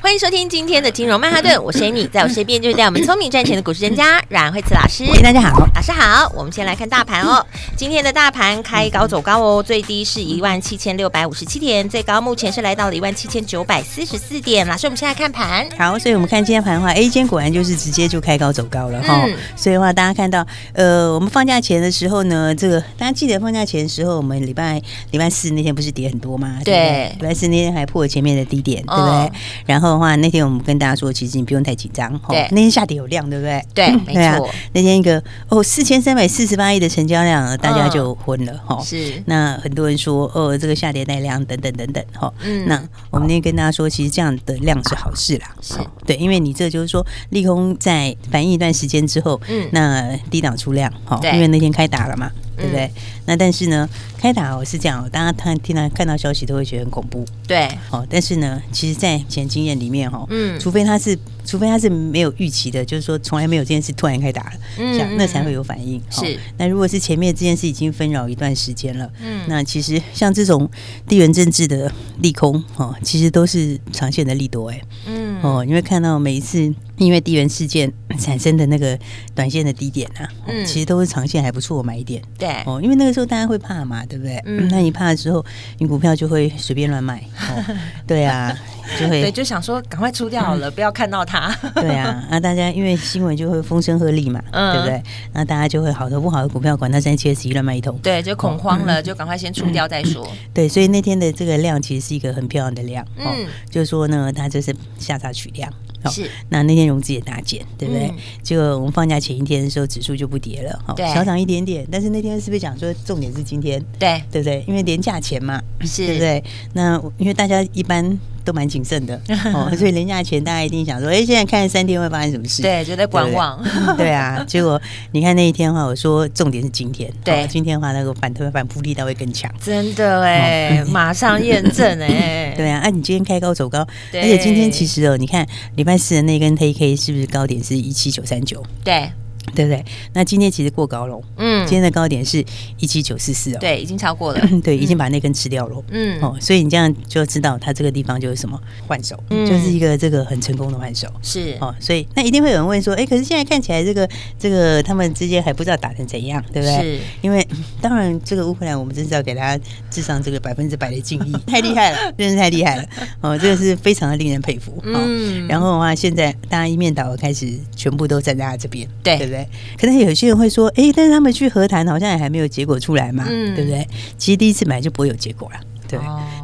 欢迎收听今天的金融曼哈顿，我是 Amy，在我身边就是带我们聪明赚钱的股市专家阮慧慈老师。大家好，老师好。我们先来看大盘哦，今天的大盘开高走高哦，最低是一万七千六百五十七点，最高目前是来到了一万七千九百四十四点。老师，我们现在看盘。好，所以我们看今天盘的话，A 今天果然就是直接就开高走高了哈。嗯、所以的话，大家看到，呃，我们放假前的时候呢，这个大家记得放假前的时候，我们礼拜礼拜四那天不是跌很多吗？对，礼拜四那天还破了前面的低点，对不对？哦、然后。的话，那天我们跟大家说，其实你不用太紧张。对，那天下跌有量，对不对？对，没错。那天一个哦，四千三百四十八亿的成交量，大家就昏了哈。是。那很多人说，哦，这个下跌带量等等等等哈。嗯。那我们那天跟大家说，其实这样的量是好事啦。是。对，因为你这就是说，利空在反应一段时间之后，嗯，那低档出量哈。因为那天开打了嘛。对不对？嗯、那但是呢，开打我是这样，大家看听到看到消息都会觉得很恐怖。对，哦，但是呢，其实，在以前经验里面哈，嗯，除非他是，除非他是没有预期的，就是说从来没有这件事突然开打了，嗯，这样那才会有反应。是、哦，那如果是前面这件事已经纷扰一段时间了，嗯，那其实像这种地缘政治的利空，哦，其实都是长线的利多，哎，嗯，哦，你会看到每一次。因为地缘事件产生的那个短线的低点啊，嗯，其实都是长线还不错买点。对哦，因为那个时候大家会怕嘛，对不对？嗯，那你怕的时候，你股票就会随便乱卖。对啊，就会对，就想说赶快出掉好了，不要看到它。对啊，那大家因为新闻就会风声鹤唳嘛，对不对？那大家就会好的不好的股票，管它三七二十一乱卖一通。对，就恐慌了，就赶快先出掉再说。对，所以那天的这个量其实是一个很漂亮的量。嗯，就是说呢，它就是下杀取量。是，那那天融资也大减，对不对？结果我们放假前一天的时候，指数就不跌了，对，小涨一点点。但是那天是不是讲说重点是今天？对，对不对？因为连价钱嘛，是，对不对？那因为大家一般都蛮谨慎的 哦，所以连假前大家一定想说，哎，现在看三天会发生什么事？对，就在观望。对 啊，结果你看那一天的话，我说重点是今天，对，今天的话那个反推反扑力道会更强，真的哎，马上验证哎，对啊，哎，你今天开高走高，而且今天其实哦，你看礼拜四的那根 K K 是不是高点是一七九三九？对。对不对？那今天其实过高了，嗯，今天的高点是一七九四四哦，对，已经超过了，对，已经把那根吃掉了，嗯，哦，所以你这样就知道它这个地方就是什么换手，嗯，就是一个这个很成功的换手，是。哦，所以那一定会有人问说，哎，可是现在看起来这个这个他们之间还不知道打成怎样，对不对？是，因为当然这个乌克兰我们真是要给他致上这个百分之百的敬意，太厉害了，真是太厉害了，哦，这个是非常的令人佩服，嗯，然后的话，现在大家一面倒开始全部都站在他这边，对，对不对？可能有些人会说，哎，但是他们去和谈，好像也还没有结果出来嘛，嗯、对不对？其实第一次买就不会有结果了。对，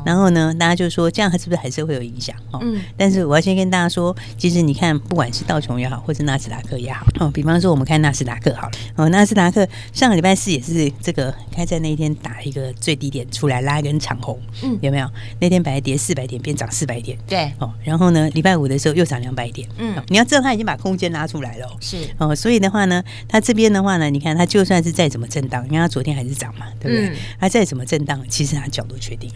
然后呢，大家就说这样，是不是还是会有影响？哦，嗯，但是我要先跟大家说，其实你看，不管是道琼也好，或是纳斯达克也好，哦，比方说我们看纳斯达克好了，哦，纳斯达克上个礼拜四也是这个开在那一天打一个最低点出来拉一根长红，嗯，有没有？那天本来跌四百点，变涨四百点，对，哦，然后呢，礼拜五的时候又涨两百点，嗯，你要知道它已经把空间拉出来了，是，哦，所以的话呢，它这边的话呢，你看它就算是再怎么震荡，因为它昨天还是涨嘛，对不对？它再怎么震荡，其实它角度确定了。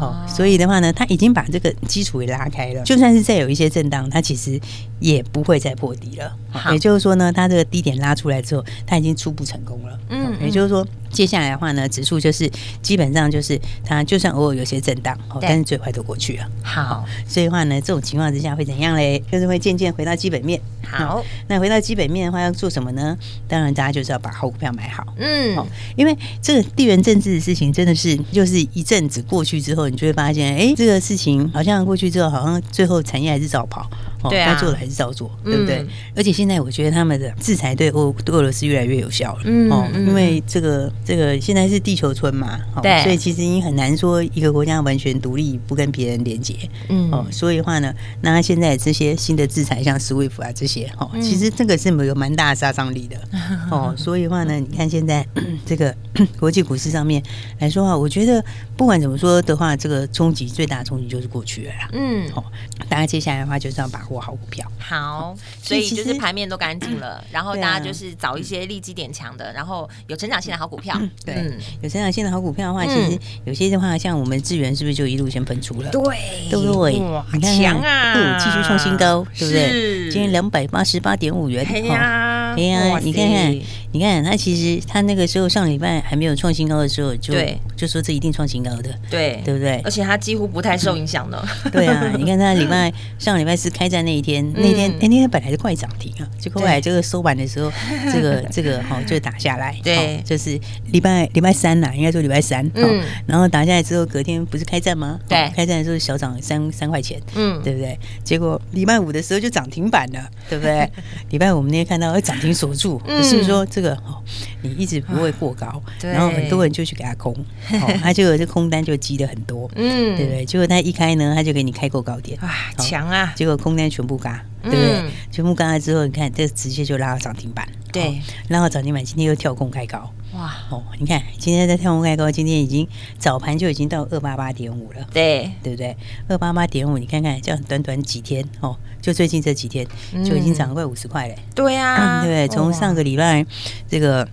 哦，所以的话呢，它已经把这个基础给拉开了，就算是再有一些震荡，它其实也不会再破底了。好也就是说呢，它这个低点拉出来之后，它已经初步成功了。嗯，嗯，也就是说。接下来的话呢，指数就是基本上就是它，就算偶尔有些震荡，哦，但是最快都过去了。好，所以的话呢，这种情况之下会怎样嘞？就是会渐渐回到基本面。好，那回到基本面的话，要做什么呢？当然，大家就是要把好股票买好。嗯，哦，因为这个地缘政治的事情真的是，就是一阵子过去之后，你就会发现，哎，这个事情好像过去之后，好像最后产业还是照跑。哦，该做的还是照做，对不对？而且现在我觉得他们的制裁对俄对俄罗斯越来越有效了，哦，因为这个这个现在是地球村嘛，对，所以其实你很难说一个国家完全独立不跟别人连接，嗯，哦，所以的话呢，那现在这些新的制裁，像 SWIFT 啊这些，哦，其实这个是没有蛮大的杀伤力的，哦，所以的话呢，你看现在 这个 国际股市上面来说啊，我觉得不管怎么说的话，这个冲击最大的冲击就是过去了啦，嗯，哦，大家接下来的话就是要把握好股票，好，所以就是盘面都干净了，然后大家就是找一些利基点强的，然后有成长性的好股票，对，有成长性的好股票的话，其实有些的话，像我们智源是不是就一路先喷出了？对，对不对？很强啊，继续创新高，对不对？今天两百八十八点五元，对呀，对呀，你看看，你看它其实它那个时候上礼拜还没有创新高的时候，就就说这一定创新高的，对，对不对？而且它几乎不太受影响的，对啊，你看它礼拜上礼拜四开战那一天，那天那天本来是快涨停啊，结果后来这个收盘的时候，这个 这个哈就打下来，对，就是礼拜礼拜三呐，应该说礼拜三，嗯，然后打下来之后，隔天不是开战吗？对，开战的时候小涨三三块钱，嗯，对不对？结果礼拜五的时候就涨停板了，对不对？礼拜五我们那天看到涨停锁住，是不是说这个哦，你一直不会过高，然后很多人就去给他空，哦，他就有这空单就积的很多，嗯，对不对？结果他一开呢，他就给你开过高点，啊，强啊！结果空单全部嘎。对不对？全部嘎了之后，你看这直接就拉到涨停板。对，拉到涨停板，今天又跳空开高。哇哦，你看今天在跳空开高，今天已经早盘就已经到二八八点五了。对，对不对？二八八点五，你看看这样短短几天哦，就最近这几天就已经涨了快五十块嘞。对啊，对，从上个礼拜这个。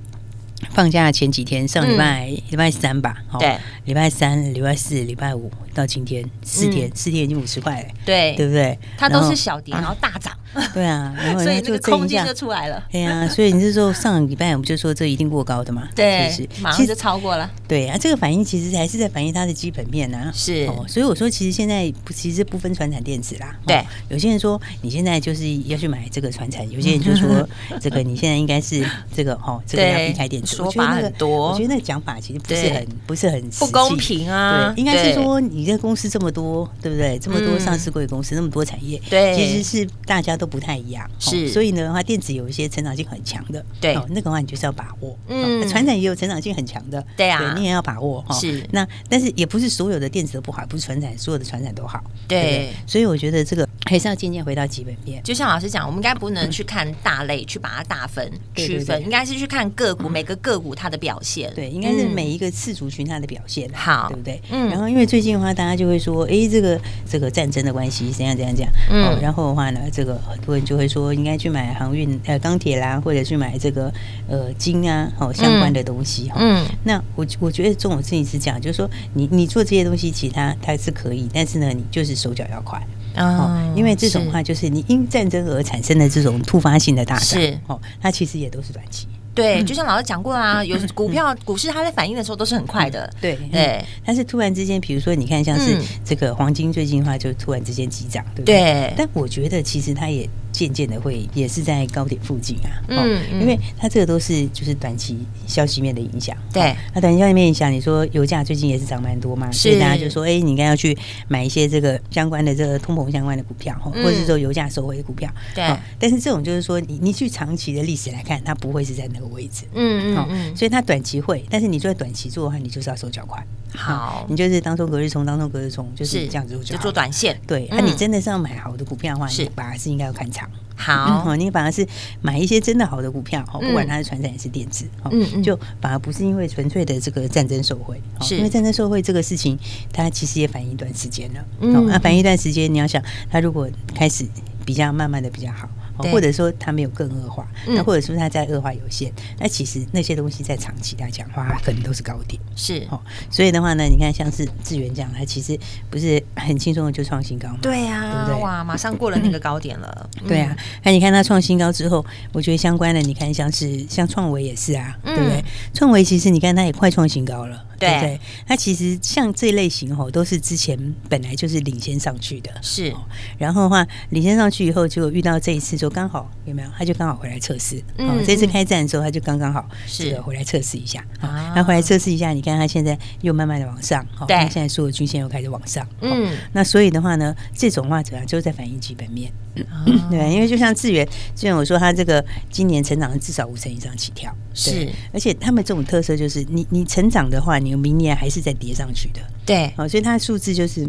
放假前几天，上礼拜礼拜三吧，对，礼拜三、礼拜四、礼拜五到今天四天，四天已经五十块了，对，对不对？它都是小跌，然后大涨，对啊，所以这个空间就出来了。对啊，所以你是说上礼拜我们就说这一定过高的嘛？对，马上就超过了。对啊，这个反应其实还是在反映它的基本面啊。是，哦所以我说其实现在不，其实不分传产电子啦。对，有些人说你现在就是要去买这个传产，有些人就说 这个你现在应该是这个哦，这个要避开电子。说法很多，我觉得那个讲法其实不是很不是很不公平啊。对，应该是说你这公司这么多，对不对？这么多上市贵公司，那么多产业，对，其实是大家都不太一样。是，所以呢的话，电子有一些成长性很强的，对，那个话你就是要把握。嗯，传产也有成长性很强的，对啊，你也要把握哈。是，那但是也不是所有的电子都不好，不是传产所有的传产都好。对，所以我觉得这个还是要渐渐回到基本面。就像老师讲，我们应该不能去看大类，去把它大分区分，应该是去看个股每个。个股它的表现，对，应该是每一个次族群它的表现，好，对不对？嗯。然后因为最近的话，大家就会说，哎，这个这个战争的关系怎样怎样讲，嗯。然后的话呢，这个很多人就会说，应该去买航运呃钢铁啦，或者去买这个呃金啊，好相关的东西哈。嗯。那我我觉得这种事情是这样，就是说你你做这些东西，其他它是可以，但是呢，你就是手脚要快啊，因为这种话就是你因战争而产生的这种突发性的大涨，是哦，它其实也都是短期。对，就像老师讲过啦，有股票股市它在反应的时候都是很快的，对对。但是突然之间，比如说你看，像是这个黄金最近的话，就突然之间急涨，对不对？但我觉得其实它也渐渐的会也是在高点附近啊，嗯，因为它这个都是就是短期消息面的影响，对。那短期消息面影响，你说油价最近也是涨蛮多嘛，所以大家就说，哎，你应该要去买一些这个相关的这个通膨相关的股票，或者是说油价收回的股票，对。但是这种就是说，你你去长期的历史来看，它不会是在那个。位置，嗯嗯嗯，所以它短期会，但是你做短期做的话，你就是要手脚快，好，你就是当中隔日冲，当中隔日冲，就是这样子就做短线，对。那你真的是要买好的股票的话，是反而是应该要看长，好，你反而是买一些真的好的股票，哦，不管它是传产还是电子，嗯嗯，就反而不是因为纯粹的这个战争受贿，是。因为战争受贿这个事情，它其实也反映一段时间了，嗯，那反映一段时间，你要想它如果开始比较慢慢的比较好。或者说它没有更恶化，那或者说它在恶化有限，那其实那些东西在长期来讲的话，可能都是高点。是哦，所以的话呢，你看像是智源这样，它其实不是很轻松的就创新高嘛？对呀，对不对？哇，马上过了那个高点了。对啊，那你看它创新高之后，我觉得相关的，你看像是像创维也是啊，对不对？创维其实你看它也快创新高了。对不其实像这类型哦，都是之前本来就是领先上去的，是。然后的话，领先上去以后，就遇到这一次就。候刚好有没有？他就刚好回来测试。嗯，这次开战的时候，他就刚刚好是回来测试一下。啊，那回来测试一下，你看他现在又慢慢的往上。对，现在所有均线又开始往上。嗯，那所以的话呢，这种话怎样？就在反映基本面。对，因为就像智源，智原我说他这个今年成长至少五成以上起跳。是，而且他们这种特色就是，你你成长的话，你明年还是在叠上去的。对，好，所以它的数字就是。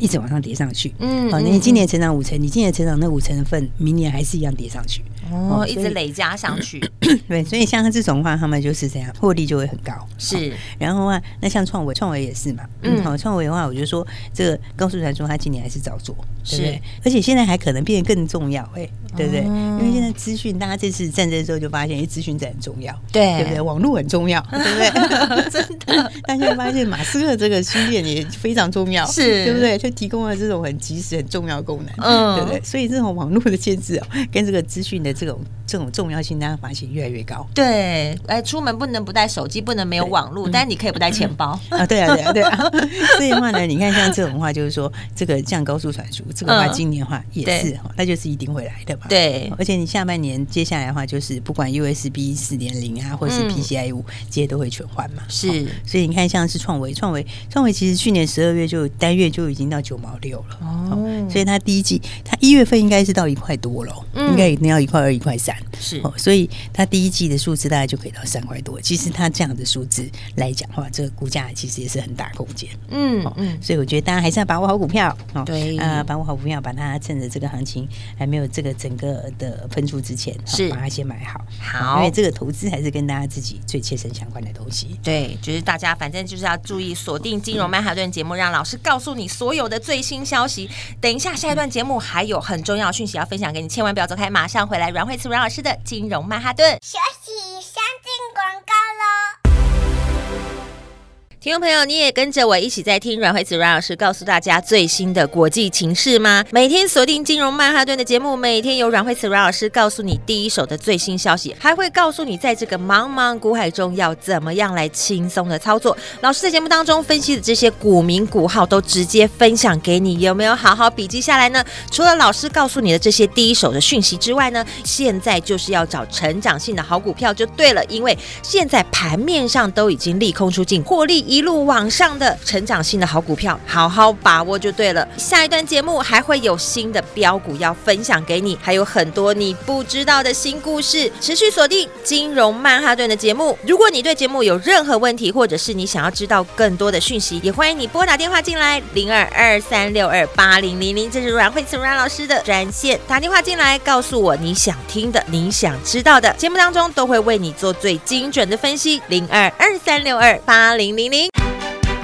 一直往上叠上去，嗯，好，你今年成长五成，你今年成长那五成的份，明年还是一样叠上去，哦，一直累加上去，对，所以像他这种话，他们就是这样，获利就会很高，是。然后啊，那像创维，创维也是嘛，嗯，好，创维的话，我就说这个高速传输，他今年还是早做，是，而且现在还可能变得更重要，哎，对不对？因为现在资讯，大家这次战争之后就发现，哎，资讯真很重要，对，对不对？网络很重要，对不对？真的，大家发现马斯克这个星链也非常重要，是对不对？提供了这种很及时、很重要的功能，嗯，对不对？所以这种网络的建制哦，跟这个资讯的这种这种重要性，大家发现越来越高。对，哎，出门不能不带手机，不能没有网络，但是你可以不带钱包啊。对啊，对啊，对啊。所以的话呢，你看像这种话，就是说这个降高速传输，这个话今年的话也是哈，它就是一定会来的嘛。对，而且你下半年接下来的话，就是不管 USB 四点零啊，或者是 PCIe 五，这些都会全换嘛。是，所以你看像是创维，创维，创维其实去年十二月就单月就已经到。九毛六了哦，所以它第一季，它一月份应该是到一块多了，应该一定要一块二、一块三是哦，所以它第一季的数字大概就可以到三块多。其实它这样的数字来讲的话，这个股价其实也是很大空间，嗯嗯，所以我觉得大家还是要把握好股票哦，对啊，把握好股票，把它趁着这个行情还没有这个整个的喷出之前，是把它先买好，好，因为这个投资还是跟大家自己最切身相关的东西。对，就是大家反正就是要注意锁定金融曼哈顿节目，让老师告诉你所有。的最新消息，等一下下一段节目还有很重要讯息要分享给你，千万不要走开，马上回来。阮慧慈阮老师的金融曼哈顿，休息，听众朋友，你也跟着我一起在听阮慧子阮老师告诉大家最新的国际情势吗？每天锁定金融曼哈顿的节目，每天有阮慧子阮老师告诉你第一手的最新消息，还会告诉你在这个茫茫股海中要怎么样来轻松的操作。老师在节目当中分析的这些股名股号都直接分享给你，有没有好好笔记下来呢？除了老师告诉你的这些第一手的讯息之外呢，现在就是要找成长性的好股票就对了，因为现在盘面上都已经利空出尽，获利。一路往上的成长性的好股票，好好把握就对了。下一段节目还会有新的标股要分享给你，还有很多你不知道的新故事。持续锁定金融曼哈顿的节目。如果你对节目有任何问题，或者是你想要知道更多的讯息，也欢迎你拨打电话进来零二二三六二八零零零，这是阮慧慈阮老师的专线，打电话进来告诉我你想听的、你想知道的，节目当中都会为你做最精准的分析。零二二三六二八零零零。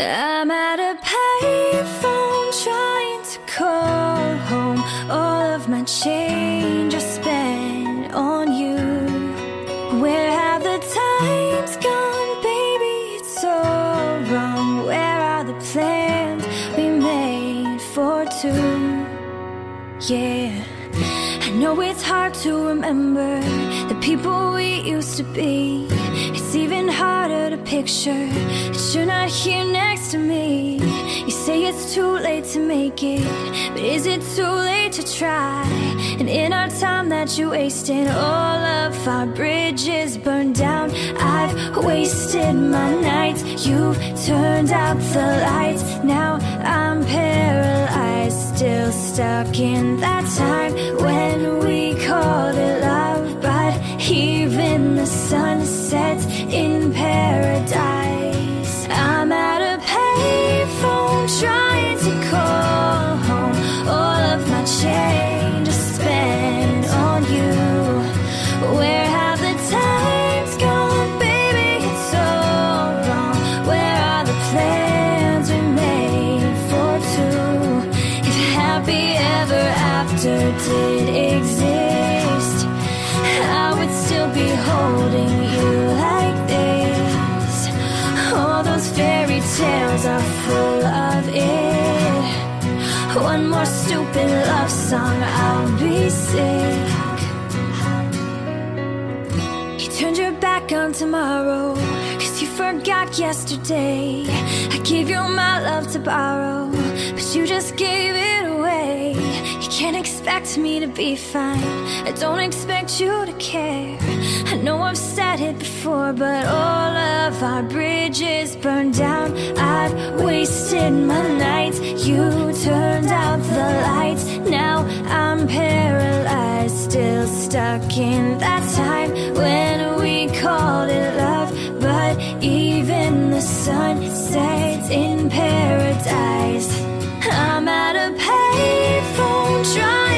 I'm at a payphone trying to call home. All of my change I spent on you. Where have the times gone, baby? It's all wrong. Where are the plans we made for two? Yeah, I know it's hard to remember the people we used to be. It's even harder to picture that you're not here next to me. You say it's too late to make it, but is it too late to try? And in our time that you wasted, all of our bridges burned down. I've wasted my nights, you've turned out the lights. Now I'm paralyzed, still stuck in that time when we called it love. Even the sun sets in paradise. I'm at a payphone trying song, I'll be sick. You turned your back on tomorrow, cause you forgot yesterday. I gave you my love to borrow, but you just gave it away. You can't expect me to be fine. I don't expect you to care. I know I've said it before, but all of our bridges burned down. I've wasted my nights. You turned out the lights. Now I'm paralyzed, still stuck in that time when we called it love. But even the sun sets in paradise. I'm at a payphone trying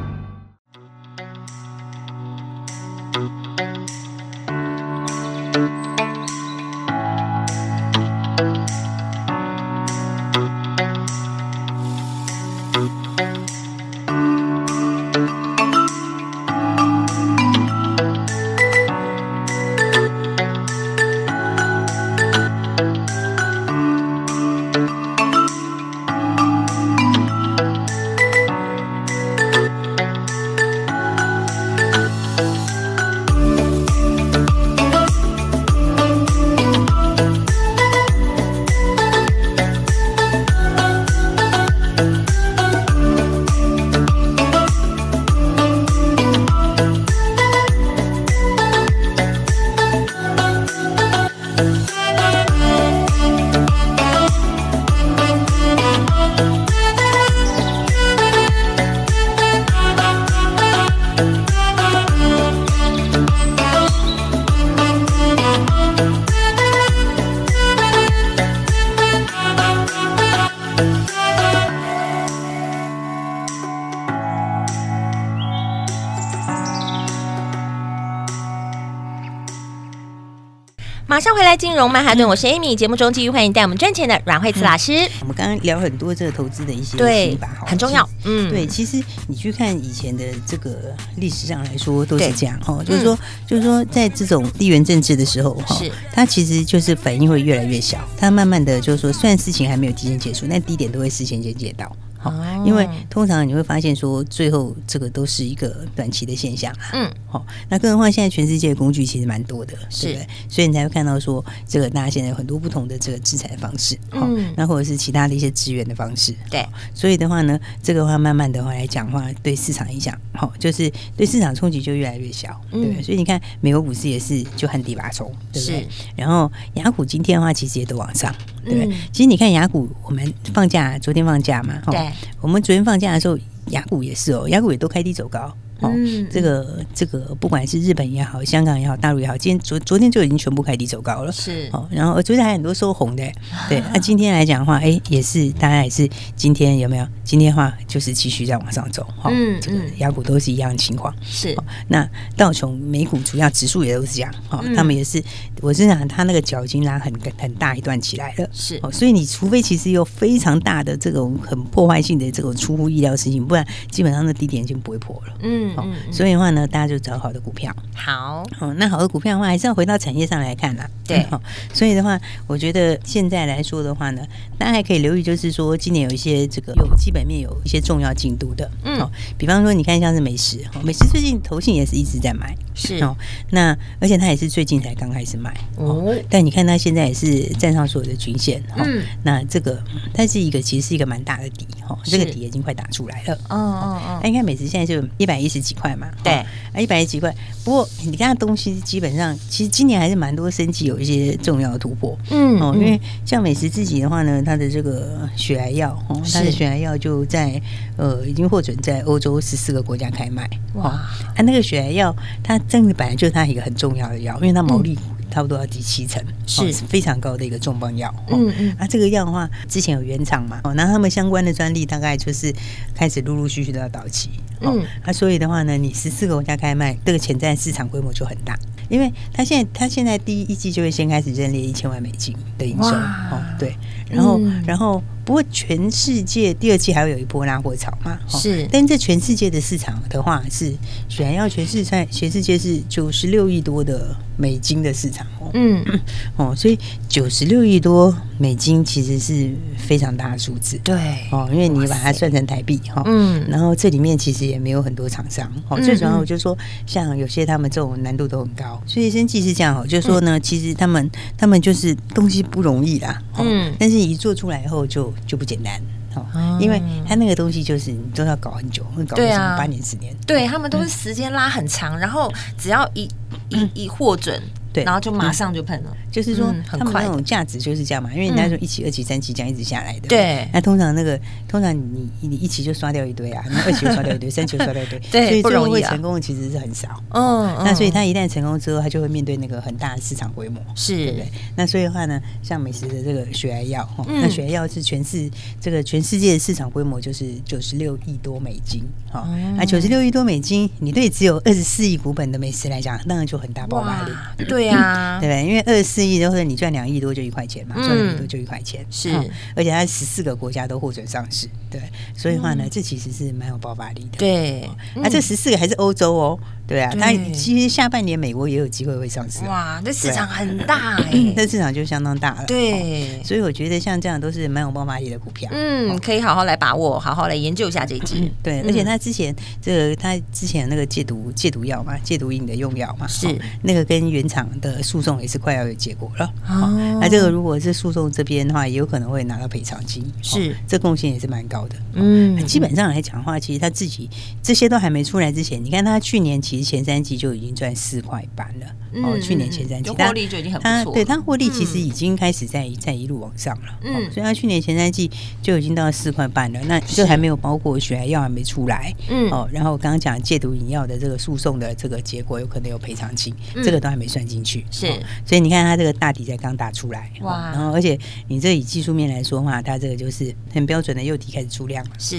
金融曼哈顿，我是 Amy。节目中继续欢迎带我们赚钱的阮慧慈老师。我们刚刚聊很多这个投资的一些对吧，很重要。嗯，对，其实你去看以前的这个历史上来说都是这样哦，就是说，就是说，在这种地缘政治的时候哈，它其实就是反应会越来越小，它慢慢的就是说，虽然事情还没有提前结束，但低点都会事先先见到。好，因为通常你会发现说，最后这个都是一个短期的现象。嗯，好，那更何况现在全世界的工具其实蛮多的，是对不对？所以你才会看到说，这个大家现在有很多不同的这个制裁的方式，嗯，那或者是其他的一些资源的方式，对。所以的话呢，这个话慢慢的话来讲话，对市场影响，好，就是对市场冲击就越来越小，对？所以你看，美国股市也是就旱地拔葱，对不对？然后雅股今天的话，其实也都往上。对，其实你看雅股，我们放假，昨天放假嘛，对，我们昨天放假的时候，雅股也是哦，雅股也都开低走高。哦，这个这个不管是日本也好，香港也好，大陆也好，今天昨昨天就已经全部开低走高了。是哦，然后昨天还很多收红的，对。那今天来讲的话，哎，也是大家也是今天有没有？今天的话就是继续在往上走。哈，这个雅股都是一样的情况。是。那道琼美股主要指数也都是这样。哈，他们也是，我是想他那个脚已经拉很很大一段起来了。是。哦，所以你除非其实有非常大的这种很破坏性的这种出乎意料的事情，不然基本上那低点已经不会破了。嗯。嗯，所以的话呢，大家就找好的股票。好，哦，那好的股票的话，还是要回到产业上来看啦。对，哦，所以的话，我觉得现在来说的话呢，大家还可以留意，就是说今年有一些这个有基本面有一些重要进度的。嗯，好，比方说你看像是美食，美食最近投信也是一直在买。是哦，那而且它也是最近才刚开始买。哦，但你看它现在也是站上所有的均线。嗯，那这个它是一个其实是一个蛮大的底。哈，这个底已经快打出来了。哦哦哦，那你看美食现在就一百一十。几块嘛？对，啊，一百几块。不过你看东西基本上，其实今年还是蛮多升级，有一些重要的突破。嗯，哦，因为像美食自己的话呢，它的这个血癌药，哦，它的血癌药就在呃，已经获准在欧洲十四个国家开卖。哇，啊，那个血癌药，它真的本来就是它一个很重要的药，因为它毛利。嗯差不多要第七层，是非常高的一个重磅药。嗯嗯，啊，这个药的话，之前有原厂嘛，哦，那他们相关的专利大概就是开始陆陆续续都要到期。嗯，那所以的话呢，你十四个国家开卖，这个潜在市场规模就很大，因为他现在他现在第一季就会先开始认列一千万美金的营收。哦，对，然后然后。不过全世界第二季还会有一波拉货潮嘛？是，但这全世界的市场的话是，选要全世界全世界是九十六亿多的美金的市场哦。嗯 哦，所以九十六亿多美金其实是非常大的数字。对哦，因为你把它算成台币哈，嗯，然后这里面其实也没有很多厂商哦。最主要我就说，像有些他们这种难度都很高，所以生技是这样哦，就是说呢，其实他们他们就是东西不容易啦，嗯，但是一做出来以后就。就不简单哦，因为他那个东西就是你都要搞很久，会搞什么八年十年，对他们都是时间拉很长，然后只要一一一获准。对，然后就马上就喷了，就是说很快那种价值就是这样嘛，因为人家说一期、二期、三期这样一直下来的。对，那通常那个通常你你一期就刷掉一堆啊，那二期就刷掉一堆，三期就刷掉一堆，对，所以最后会成功的其实是很少。嗯，那所以他一旦成功之后，他就会面对那个很大的市场规模，是，对不对？那所以的话呢，像美食的这个血癌药，那血癌药是全市这个全世界的市场规模就是九十六亿多美金，哈，那九十六亿多美金，你对只有二十四亿股本的美食来讲，当然就很大爆发力，对。对呀，对不对？因为二十四亿都是你赚两亿多就一块钱嘛，赚两亿多就一块钱，是。而且它十四个国家都获准上市，对。所以的话呢，这其实是蛮有爆发力的。对，那，这十四个还是欧洲哦，对啊。它其实下半年美国也有机会会上市。哇，这市场很大哎，这市场就相当大了。对，所以我觉得像这样都是蛮有爆发力的股票。嗯，可以好好来把握，好好来研究一下这一支。对，而且他之前这个他之前那个戒毒戒毒药嘛，戒毒瘾的用药嘛，是那个跟原厂。的诉讼也是快要有结果了，哦，那这个如果是诉讼这边的话，也有可能会拿到赔偿金，是，这贡献也是蛮高的，嗯，基本上来讲的话，其实他自己这些都还没出来之前，你看他去年其实前三季就已经赚四块半了，哦，去年前三季获利就已经很不错，对它获利其实已经开始在在一路往上了，嗯，所以它去年前三季就已经到四块半了，那这还没有包括血癌药还没出来，嗯，哦，然后刚刚讲戒毒饮药的这个诉讼的这个结果有可能有赔偿金，这个都还没算进去。是，所以你看它这个大底才刚打出来，哇！然后而且你这以技术面来说的话，它这个就是很标准的幼体开始出量了，是。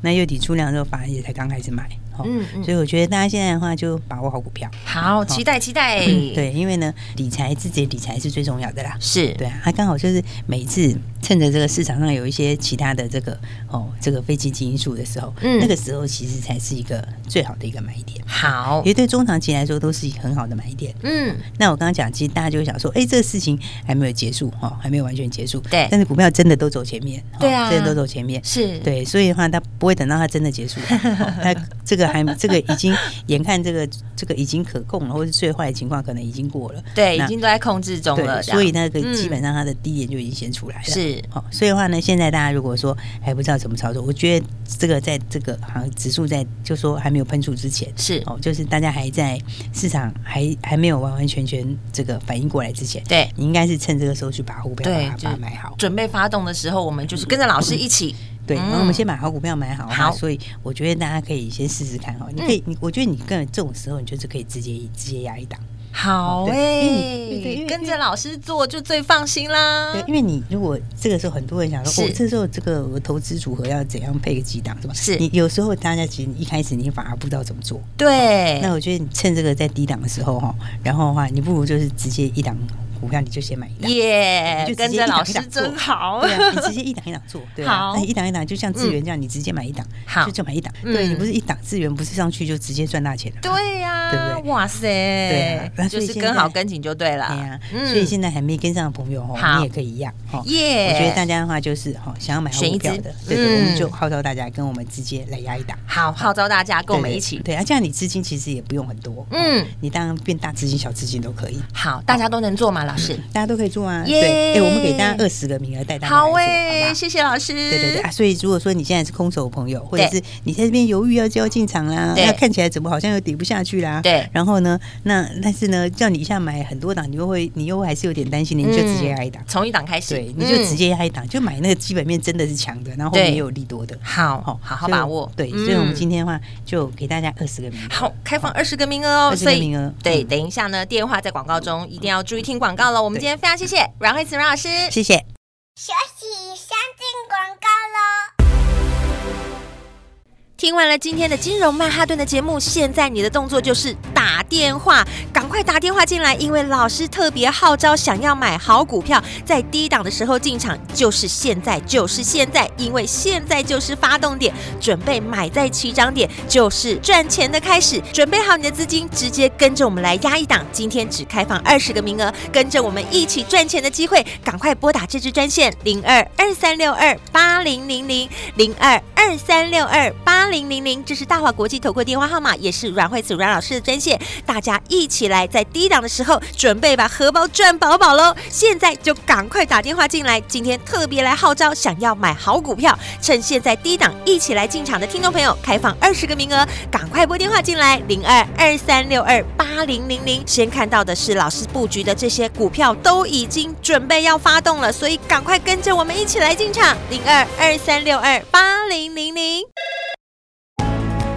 那幼体出量之后，反而也才刚开始买，嗯，所以我觉得大家现在的话就把握好股票，好，期待期待。对对，因为呢，理财自己的理财是最重要的啦。是对啊，他刚好就是每次趁着这个市场上有一些其他的这个哦这个非经济因素的时候，嗯，那个时候其实才是一个最好的一个买点。好，因为对中长期来说都是很好的买点。嗯，那我刚刚讲，其实大家就会想说，哎，这个事情还没有结束哈，还没有完全结束。对，但是股票真的都走前面。对啊，真的都走前面。是对，所以的话，它不会等到它真的结束。他 这个还这个已经眼看这个这个已经可控了，或是最坏的情况可能已经过了。对，已经都在控制中了。所以那个基本上它的低点就已经先出来了。是，好，所以的话呢，现在大家如果说还不知道怎么操作，我觉得这个在这个好像指数在就说还没有喷出之前，是哦，就是大家还在市场还还没有完完全全这个反应过来之前，对，你应该是趁这个时候去把股票把它买好，准备发动的时候，我们就是跟着老师一起。对，然后我们先把好股票买好。好，所以我觉得大家可以先试试看哈。你可以，你我觉得你跟这种时候，你就是可以直接直接压一档。好哎，对，跟着老师做就最放心啦。对，因为你如果这个时候很多人想说，我这时候这个我投资组合要怎样配个几档是吧？是你有时候大家其实一开始你反而不知道怎么做。对，那我觉得你趁这个在低档的时候哈，然后的话，你不如就是直接一档。股票你就先买一档，耶，就跟着老师真好。对啊，你直接一档一档做，对啊，那一档一档就像资源这样，你直接买一档，好，就就买一档。对，你不是一档资源不是上去就直接赚大钱了？对呀，对不对？哇塞，对，就是跟好跟紧就对了。对呀，所以现在还没跟上的朋友哈，你也可以一样。耶，我觉得大家的话就是哈，想要买好股票的，对对，我们就号召大家跟我们直接来压一档。好，号召大家跟我们一起。对啊，这样你资金其实也不用很多，嗯，你当然变大资金、小资金都可以。好，大家都能做吗？老师，大家都可以。做啊，对，哎，我们给大家二十个名额带大家好哎，谢谢老师。对对对啊，所以如果说你现在是空手的朋友，或者是你在这边犹豫要就要进场啦，那看起来怎么好像又跌不下去啦，对。然后呢，那但是呢，叫你一下买很多档，你又会你又还是有点担心，你就直接压一档，从一档开始，对，你就直接压一档，就买那个基本面真的是强的，然后后面也有利多的，好好好好把握。对，所以我们今天的话就给大家二十个名额，好，开放二十个名额哦，二十个名额。对，等一下呢，电话在广告中一定要注意听广告了。我们今天非常谢谢阮慧慈阮。老师，谢谢。休息，先进广告喽。听完了今天的金融曼哈顿的节目，现在你的动作就是打电话，赶快打电话进来，因为老师特别号召，想要买好股票，在低档的时候进场，就是现在，就是现在，因为现在就是发动点，准备买在起涨点，就是赚钱的开始。准备好你的资金，直接跟着我们来压一档，今天只开放二十个名额，跟着我们一起赚钱的机会，赶快拨打这支专线零二二三六二八零零零零二二三六二八。零零零，这是大华国际投顾电话号码，也是阮慧慈阮老师的专线。大家一起来，在低档的时候，准备把荷包赚饱饱喽！现在就赶快打电话进来。今天特别来号召，想要买好股票，趁现在低档一起来进场的听众朋友，开放二十个名额，赶快拨电话进来，零二二三六二八零零零。先看到的是老师布局的这些股票都已经准备要发动了，所以赶快跟着我们一起来进场，零二二三六二八零零零。